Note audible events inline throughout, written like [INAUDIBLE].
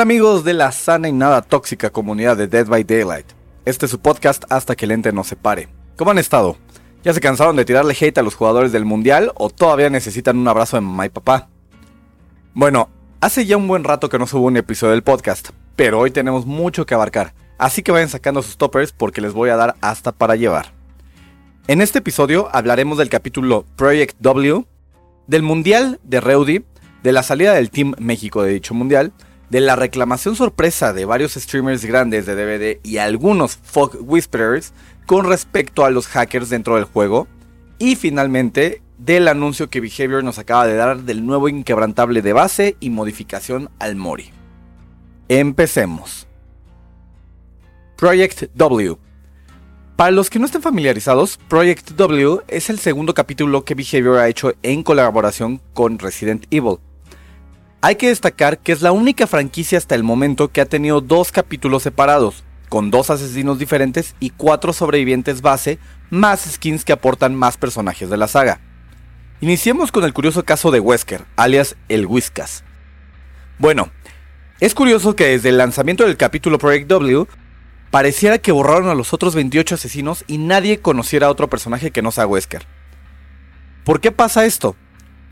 Hola amigos de la sana y nada tóxica comunidad de Dead by Daylight. Este es su podcast hasta que el ente nos separe. ¿Cómo han estado? ¿Ya se cansaron de tirarle hate a los jugadores del mundial o todavía necesitan un abrazo de mamá y papá? Bueno, hace ya un buen rato que no subo un episodio del podcast, pero hoy tenemos mucho que abarcar, así que vayan sacando sus toppers porque les voy a dar hasta para llevar. En este episodio hablaremos del capítulo Project W, del Mundial de Reudy, de la salida del Team México de dicho Mundial, de la reclamación sorpresa de varios streamers grandes de DVD y algunos folk whisperers con respecto a los hackers dentro del juego, y finalmente del anuncio que Behavior nos acaba de dar del nuevo inquebrantable de base y modificación al Mori. Empecemos. Project W. Para los que no estén familiarizados, Project W es el segundo capítulo que Behavior ha hecho en colaboración con Resident Evil. Hay que destacar que es la única franquicia hasta el momento que ha tenido dos capítulos separados, con dos asesinos diferentes y cuatro sobrevivientes base, más skins que aportan más personajes de la saga. Iniciemos con el curioso caso de Wesker, alias el Whiskas. Bueno, es curioso que desde el lanzamiento del capítulo Project W, pareciera que borraron a los otros 28 asesinos y nadie conociera a otro personaje que no sea Wesker. ¿Por qué pasa esto?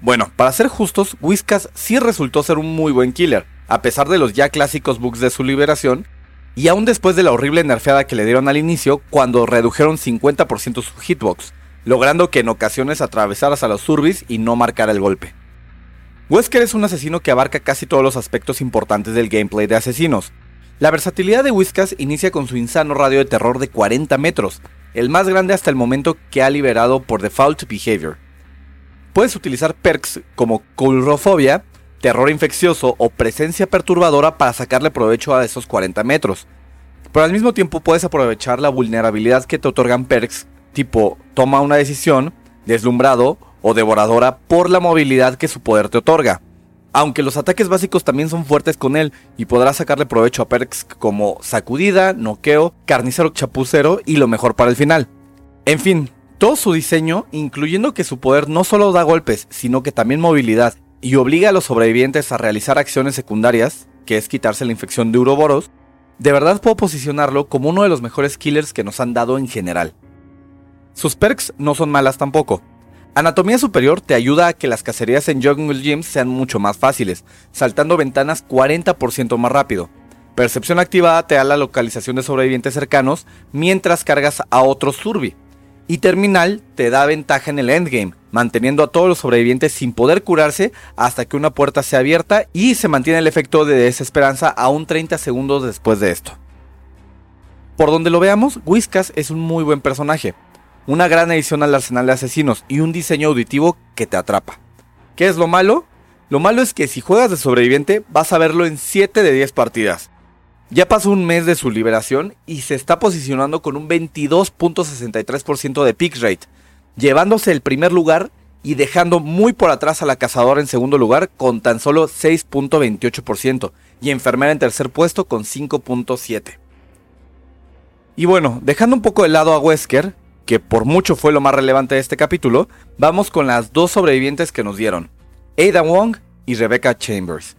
Bueno, para ser justos, Whiskas sí resultó ser un muy buen killer, a pesar de los ya clásicos bugs de su liberación, y aún después de la horrible nerfeada que le dieron al inicio cuando redujeron 50% su hitbox, logrando que en ocasiones atravesaras a los surbis y no marcara el golpe. Wesker es un asesino que abarca casi todos los aspectos importantes del gameplay de asesinos. La versatilidad de Whiskas inicia con su insano radio de terror de 40 metros, el más grande hasta el momento que ha liberado por default behavior Puedes utilizar perks como Coulrofobia, terror infeccioso o presencia perturbadora para sacarle provecho a esos 40 metros. Pero al mismo tiempo puedes aprovechar la vulnerabilidad que te otorgan perks tipo toma una decisión, deslumbrado o devoradora por la movilidad que su poder te otorga. Aunque los ataques básicos también son fuertes con él y podrás sacarle provecho a perks como sacudida, noqueo, carnicero chapucero y lo mejor para el final. En fin, todo su diseño, incluyendo que su poder no solo da golpes, sino que también movilidad, y obliga a los sobrevivientes a realizar acciones secundarias, que es quitarse la infección de Uroboros, de verdad puedo posicionarlo como uno de los mejores killers que nos han dado en general. Sus perks no son malas tampoco. Anatomía superior te ayuda a que las cacerías en Jungle Gyms sean mucho más fáciles, saltando ventanas 40% más rápido. Percepción activada te da la localización de sobrevivientes cercanos mientras cargas a otros Surbi y Terminal te da ventaja en el endgame, manteniendo a todos los sobrevivientes sin poder curarse hasta que una puerta sea abierta y se mantiene el efecto de desesperanza aún 30 segundos después de esto. Por donde lo veamos, Whiskas es un muy buen personaje, una gran edición al arsenal de asesinos y un diseño auditivo que te atrapa. ¿Qué es lo malo? Lo malo es que si juegas de sobreviviente vas a verlo en 7 de 10 partidas, ya pasó un mes de su liberación y se está posicionando con un 22.63% de pick rate, llevándose el primer lugar y dejando muy por atrás a la cazadora en segundo lugar con tan solo 6.28% y enfermera en tercer puesto con 5.7%. Y bueno, dejando un poco de lado a Wesker, que por mucho fue lo más relevante de este capítulo, vamos con las dos sobrevivientes que nos dieron, Ada Wong y Rebecca Chambers.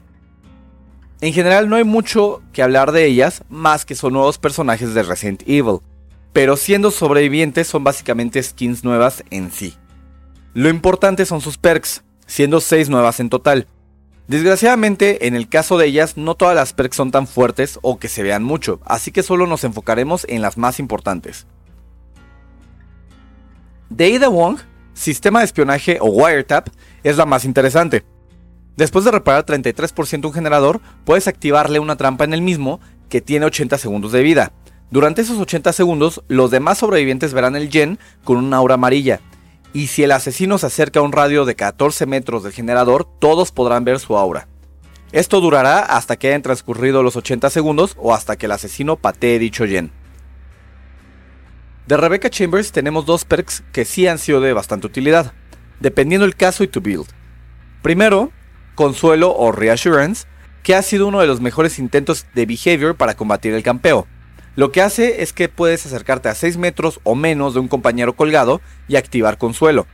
En general no hay mucho que hablar de ellas, más que son nuevos personajes de Resident Evil, pero siendo sobrevivientes son básicamente skins nuevas en sí. Lo importante son sus perks, siendo 6 nuevas en total. Desgraciadamente, en el caso de ellas, no todas las perks son tan fuertes o que se vean mucho, así que solo nos enfocaremos en las más importantes. De Ada Wong, sistema de espionaje o wiretap, es la más interesante, Después de reparar 33% un generador, puedes activarle una trampa en el mismo que tiene 80 segundos de vida. Durante esos 80 segundos, los demás sobrevivientes verán el gen con una aura amarilla. Y si el asesino se acerca a un radio de 14 metros del generador, todos podrán ver su aura. Esto durará hasta que hayan transcurrido los 80 segundos o hasta que el asesino patee dicho gen. De Rebecca Chambers tenemos dos perks que sí han sido de bastante utilidad, dependiendo el caso y tu build. Primero, Consuelo o Reassurance, que ha sido uno de los mejores intentos de behavior para combatir el campeo. Lo que hace es que puedes acercarte a 6 metros o menos de un compañero colgado y activar Consuelo.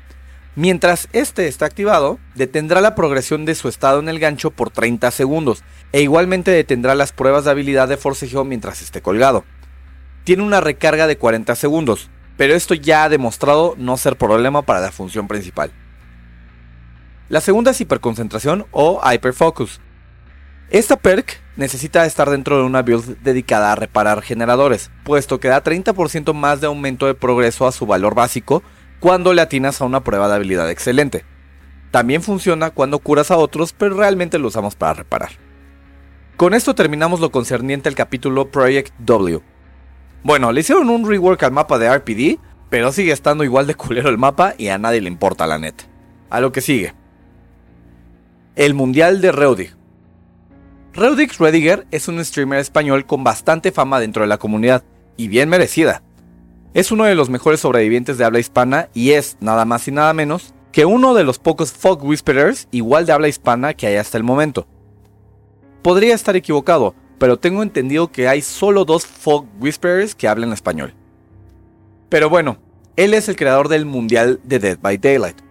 Mientras este está activado, detendrá la progresión de su estado en el gancho por 30 segundos e igualmente detendrá las pruebas de habilidad de forcejeo mientras esté colgado. Tiene una recarga de 40 segundos, pero esto ya ha demostrado no ser problema para la función principal. La segunda es hiperconcentración o hyperfocus. Esta perk necesita estar dentro de una build dedicada a reparar generadores, puesto que da 30% más de aumento de progreso a su valor básico cuando le atinas a una prueba de habilidad excelente. También funciona cuando curas a otros, pero realmente lo usamos para reparar. Con esto terminamos lo concerniente al capítulo Project W. Bueno, le hicieron un rework al mapa de RPD, pero sigue estando igual de culero el mapa y a nadie le importa la net. A lo que sigue. El Mundial de Reudig. Reudig Rediger es un streamer español con bastante fama dentro de la comunidad, y bien merecida. Es uno de los mejores sobrevivientes de habla hispana y es, nada más y nada menos, que uno de los pocos folk whisperers igual de habla hispana que hay hasta el momento. Podría estar equivocado, pero tengo entendido que hay solo dos folk whisperers que hablan español. Pero bueno, él es el creador del Mundial de Dead by Daylight,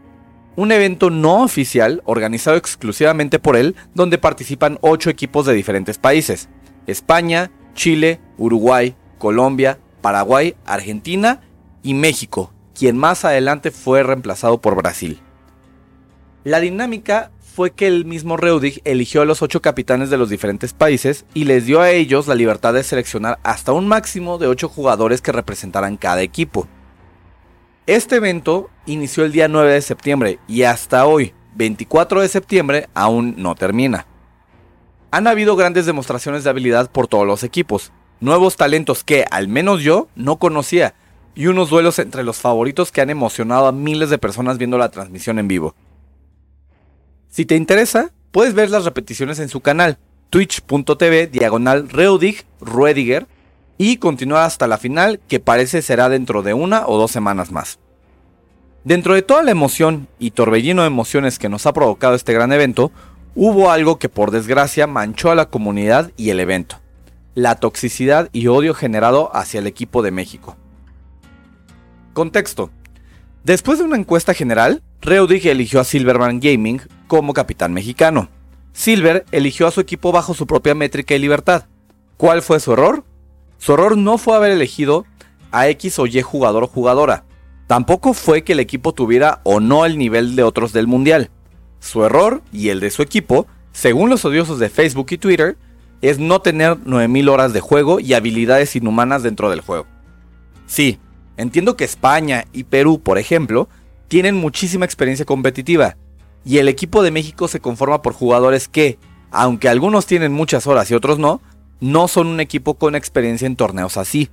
un evento no oficial organizado exclusivamente por él donde participan 8 equipos de diferentes países, España, Chile, Uruguay, Colombia, Paraguay, Argentina y México, quien más adelante fue reemplazado por Brasil. La dinámica fue que el mismo Reudig eligió a los ocho capitanes de los diferentes países y les dio a ellos la libertad de seleccionar hasta un máximo de ocho jugadores que representaran cada equipo. Este evento inició el día 9 de septiembre y hasta hoy, 24 de septiembre, aún no termina. Han habido grandes demostraciones de habilidad por todos los equipos, nuevos talentos que, al menos yo, no conocía, y unos duelos entre los favoritos que han emocionado a miles de personas viendo la transmisión en vivo. Si te interesa, puedes ver las repeticiones en su canal, twitch.tv diagonal Reudig Ruediger, y continuar hasta la final, que parece será dentro de una o dos semanas más. Dentro de toda la emoción y torbellino de emociones que nos ha provocado este gran evento, hubo algo que por desgracia manchó a la comunidad y el evento la toxicidad y odio generado hacia el equipo de México. Contexto. Después de una encuesta general, Reudig eligió a Silverman Gaming como capitán mexicano. Silver eligió a su equipo bajo su propia métrica y libertad. ¿Cuál fue su error? Su error no fue haber elegido a X o Y jugador o jugadora. Tampoco fue que el equipo tuviera o no el nivel de otros del mundial. Su error y el de su equipo, según los odiosos de Facebook y Twitter, es no tener 9000 horas de juego y habilidades inhumanas dentro del juego. Sí, entiendo que España y Perú, por ejemplo, tienen muchísima experiencia competitiva, y el equipo de México se conforma por jugadores que, aunque algunos tienen muchas horas y otros no, no son un equipo con experiencia en torneos así.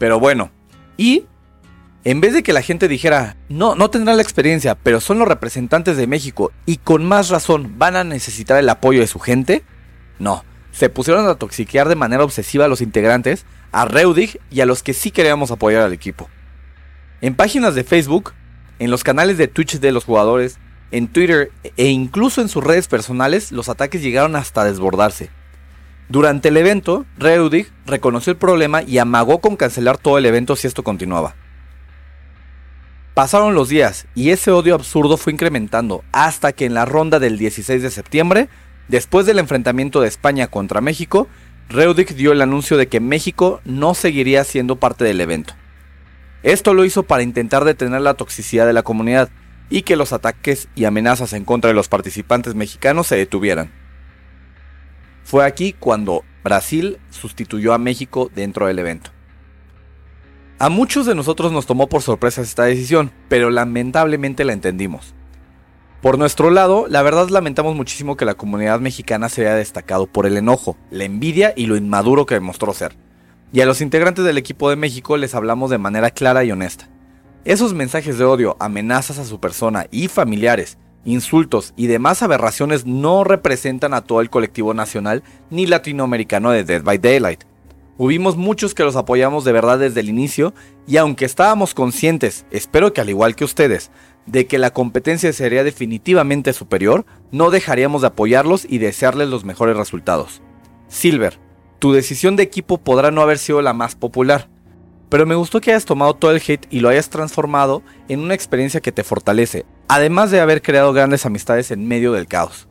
Pero bueno, y en vez de que la gente dijera, no, no tendrán la experiencia, pero son los representantes de México y con más razón van a necesitar el apoyo de su gente, no, se pusieron a toxiquear de manera obsesiva a los integrantes, a Reudig y a los que sí queríamos apoyar al equipo. En páginas de Facebook, en los canales de Twitch de los jugadores, en Twitter e incluso en sus redes personales, los ataques llegaron hasta desbordarse. Durante el evento, Reudig reconoció el problema y amagó con cancelar todo el evento si esto continuaba. Pasaron los días y ese odio absurdo fue incrementando hasta que en la ronda del 16 de septiembre Después del enfrentamiento de España contra México, Reudig dio el anuncio de que México no seguiría siendo parte del evento. Esto lo hizo para intentar detener la toxicidad de la comunidad y que los ataques y amenazas en contra de los participantes mexicanos se detuvieran. Fue aquí cuando Brasil sustituyó a México dentro del evento. A muchos de nosotros nos tomó por sorpresa esta decisión, pero lamentablemente la entendimos. Por nuestro lado, la verdad lamentamos muchísimo que la comunidad mexicana se haya destacado por el enojo, la envidia y lo inmaduro que demostró ser. Y a los integrantes del equipo de México les hablamos de manera clara y honesta. Esos mensajes de odio, amenazas a su persona y familiares, insultos y demás aberraciones no representan a todo el colectivo nacional ni latinoamericano de Dead by Daylight. Hubimos muchos que los apoyamos de verdad desde el inicio y aunque estábamos conscientes, espero que al igual que ustedes, de que la competencia sería definitivamente superior, no dejaríamos de apoyarlos y desearles los mejores resultados. Silver, tu decisión de equipo podrá no haber sido la más popular, pero me gustó que hayas tomado todo el hate y lo hayas transformado en una experiencia que te fortalece, además de haber creado grandes amistades en medio del caos.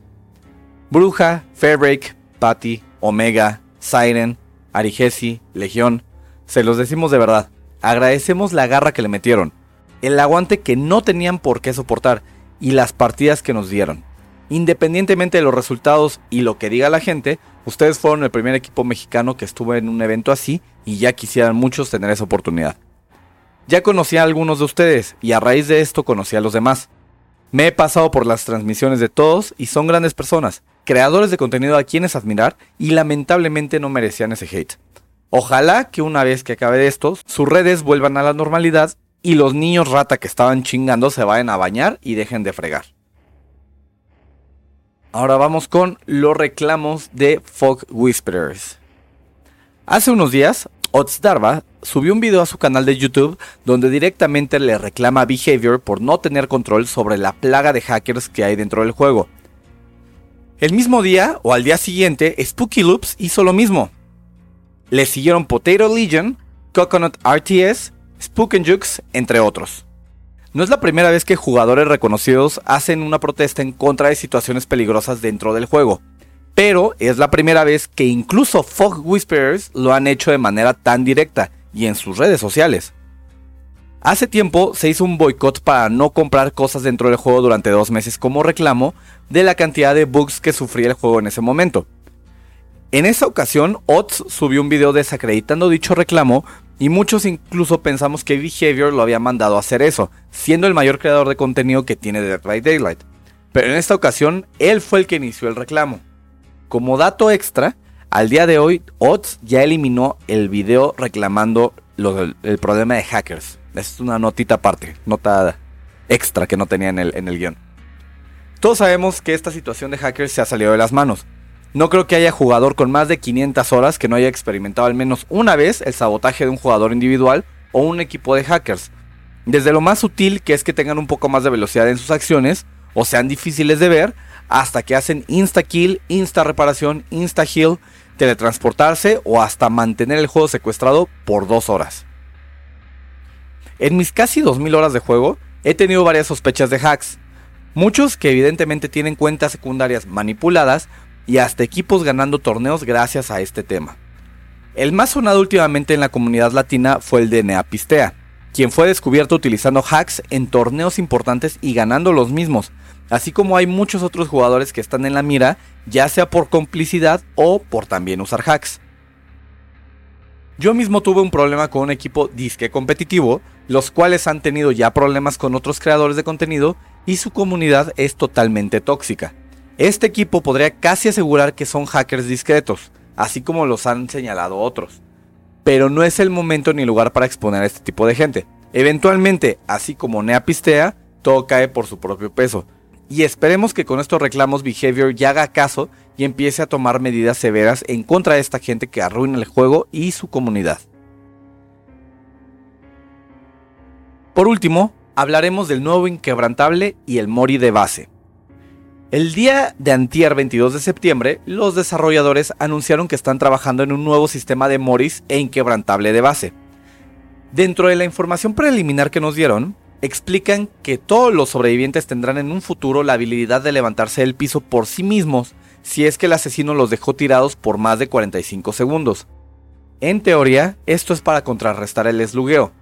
Bruja, Fairbreak, Patty, Omega, Siren, Arigesi, Legión, se los decimos de verdad, agradecemos la garra que le metieron, el aguante que no tenían por qué soportar y las partidas que nos dieron. Independientemente de los resultados y lo que diga la gente, ustedes fueron el primer equipo mexicano que estuvo en un evento así y ya quisieran muchos tener esa oportunidad. Ya conocí a algunos de ustedes y a raíz de esto conocí a los demás. Me he pasado por las transmisiones de todos y son grandes personas, creadores de contenido a quienes admirar y lamentablemente no merecían ese hate. Ojalá que una vez que acabe esto, sus redes vuelvan a la normalidad y los niños rata que estaban chingando se vayan a bañar y dejen de fregar. Ahora vamos con los reclamos de Fog Whisperers. Hace unos días, Darva subió un video a su canal de YouTube donde directamente le reclama Behavior por no tener control sobre la plaga de hackers que hay dentro del juego. El mismo día o al día siguiente, Spooky Loops hizo lo mismo. Le siguieron Potato Legion, Coconut RTS Spook and Jukes, entre otros. No es la primera vez que jugadores reconocidos hacen una protesta en contra de situaciones peligrosas dentro del juego, pero es la primera vez que incluso Fog Whisperers lo han hecho de manera tan directa y en sus redes sociales. Hace tiempo se hizo un boicot para no comprar cosas dentro del juego durante dos meses como reclamo de la cantidad de bugs que sufría el juego en ese momento. En esa ocasión, Ots subió un video desacreditando dicho reclamo y muchos incluso pensamos que Behavior lo había mandado a hacer eso, siendo el mayor creador de contenido que tiene Dead by Daylight. Pero en esta ocasión, él fue el que inició el reclamo. Como dato extra, al día de hoy, Ots ya eliminó el video reclamando el problema de hackers. Es una notita aparte, nota extra que no tenía en el, en el guion. Todos sabemos que esta situación de hackers se ha salido de las manos. No creo que haya jugador con más de 500 horas que no haya experimentado al menos una vez el sabotaje de un jugador individual o un equipo de hackers. Desde lo más sutil que es que tengan un poco más de velocidad en sus acciones o sean difíciles de ver, hasta que hacen insta kill, insta reparación, insta heal, teletransportarse o hasta mantener el juego secuestrado por dos horas. En mis casi 2000 horas de juego he tenido varias sospechas de hacks, muchos que evidentemente tienen cuentas secundarias manipuladas y hasta equipos ganando torneos gracias a este tema. El más sonado últimamente en la comunidad latina fue el de Neapistea, quien fue descubierto utilizando hacks en torneos importantes y ganando los mismos, así como hay muchos otros jugadores que están en la mira, ya sea por complicidad o por también usar hacks. Yo mismo tuve un problema con un equipo disque competitivo, los cuales han tenido ya problemas con otros creadores de contenido y su comunidad es totalmente tóxica. Este equipo podría casi asegurar que son hackers discretos, así como los han señalado otros. Pero no es el momento ni lugar para exponer a este tipo de gente. Eventualmente, así como Nea pistea, todo cae por su propio peso. Y esperemos que con estos reclamos Behavior ya haga caso y empiece a tomar medidas severas en contra de esta gente que arruina el juego y su comunidad. Por último, hablaremos del nuevo inquebrantable y el Mori de base. El día de antier 22 de septiembre, los desarrolladores anunciaron que están trabajando en un nuevo sistema de Morris e inquebrantable de base. Dentro de la información preliminar que nos dieron, explican que todos los sobrevivientes tendrán en un futuro la habilidad de levantarse del piso por sí mismos si es que el asesino los dejó tirados por más de 45 segundos. En teoría, esto es para contrarrestar el eslugueo,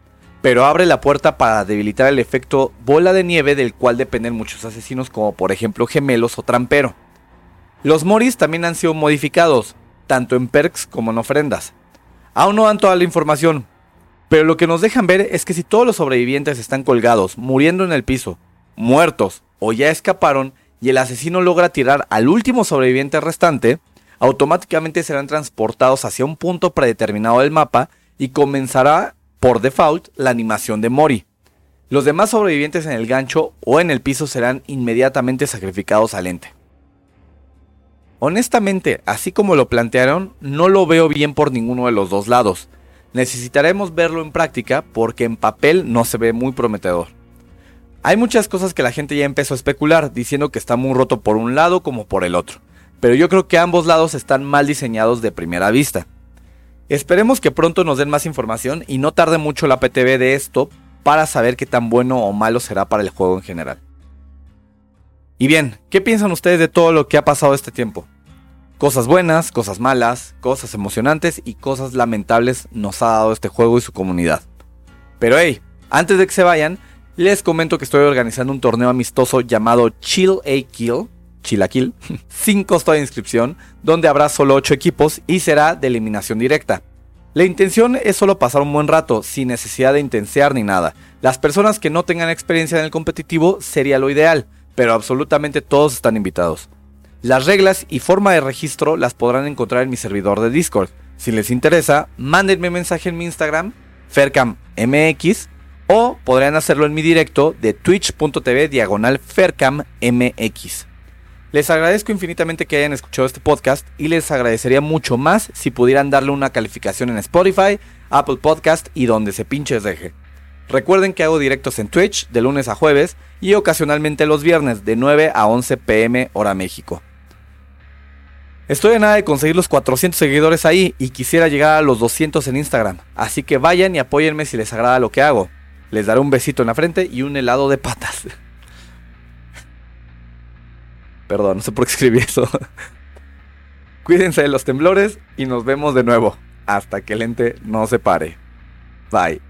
pero abre la puerta para debilitar el efecto bola de nieve del cual dependen muchos asesinos como por ejemplo gemelos o trampero. Los moris también han sido modificados, tanto en perks como en ofrendas. Aún no dan toda la información, pero lo que nos dejan ver es que si todos los sobrevivientes están colgados, muriendo en el piso, muertos o ya escaparon y el asesino logra tirar al último sobreviviente restante, automáticamente serán transportados hacia un punto predeterminado del mapa y comenzará por default, la animación de Mori. Los demás sobrevivientes en el gancho o en el piso serán inmediatamente sacrificados al ente. Honestamente, así como lo plantearon, no lo veo bien por ninguno de los dos lados. Necesitaremos verlo en práctica porque en papel no se ve muy prometedor. Hay muchas cosas que la gente ya empezó a especular, diciendo que está muy roto por un lado como por el otro, pero yo creo que ambos lados están mal diseñados de primera vista. Esperemos que pronto nos den más información y no tarde mucho la PTV de esto para saber qué tan bueno o malo será para el juego en general. Y bien, ¿qué piensan ustedes de todo lo que ha pasado este tiempo? Cosas buenas, cosas malas, cosas emocionantes y cosas lamentables nos ha dado este juego y su comunidad. Pero hey, antes de que se vayan, les comento que estoy organizando un torneo amistoso llamado Chill A Kill, Chilaquil, [LAUGHS] sin costo de inscripción, donde habrá solo 8 equipos y será de eliminación directa. La intención es solo pasar un buen rato, sin necesidad de intensear ni nada. Las personas que no tengan experiencia en el competitivo sería lo ideal, pero absolutamente todos están invitados. Las reglas y forma de registro las podrán encontrar en mi servidor de Discord. Si les interesa, mándenme mensaje en mi Instagram, FercamMX, o podrán hacerlo en mi directo de twitch.tv diagonal FercamMX. Les agradezco infinitamente que hayan escuchado este podcast y les agradecería mucho más si pudieran darle una calificación en Spotify, Apple Podcast y donde se pinches deje. Recuerden que hago directos en Twitch de lunes a jueves y ocasionalmente los viernes de 9 a 11 pm hora México. Estoy a nada de conseguir los 400 seguidores ahí y quisiera llegar a los 200 en Instagram, así que vayan y apóyenme si les agrada lo que hago. Les daré un besito en la frente y un helado de patas. [LAUGHS] Perdón, no sé por qué escribí eso. [LAUGHS] Cuídense de los temblores y nos vemos de nuevo. Hasta que el ente no se pare. Bye.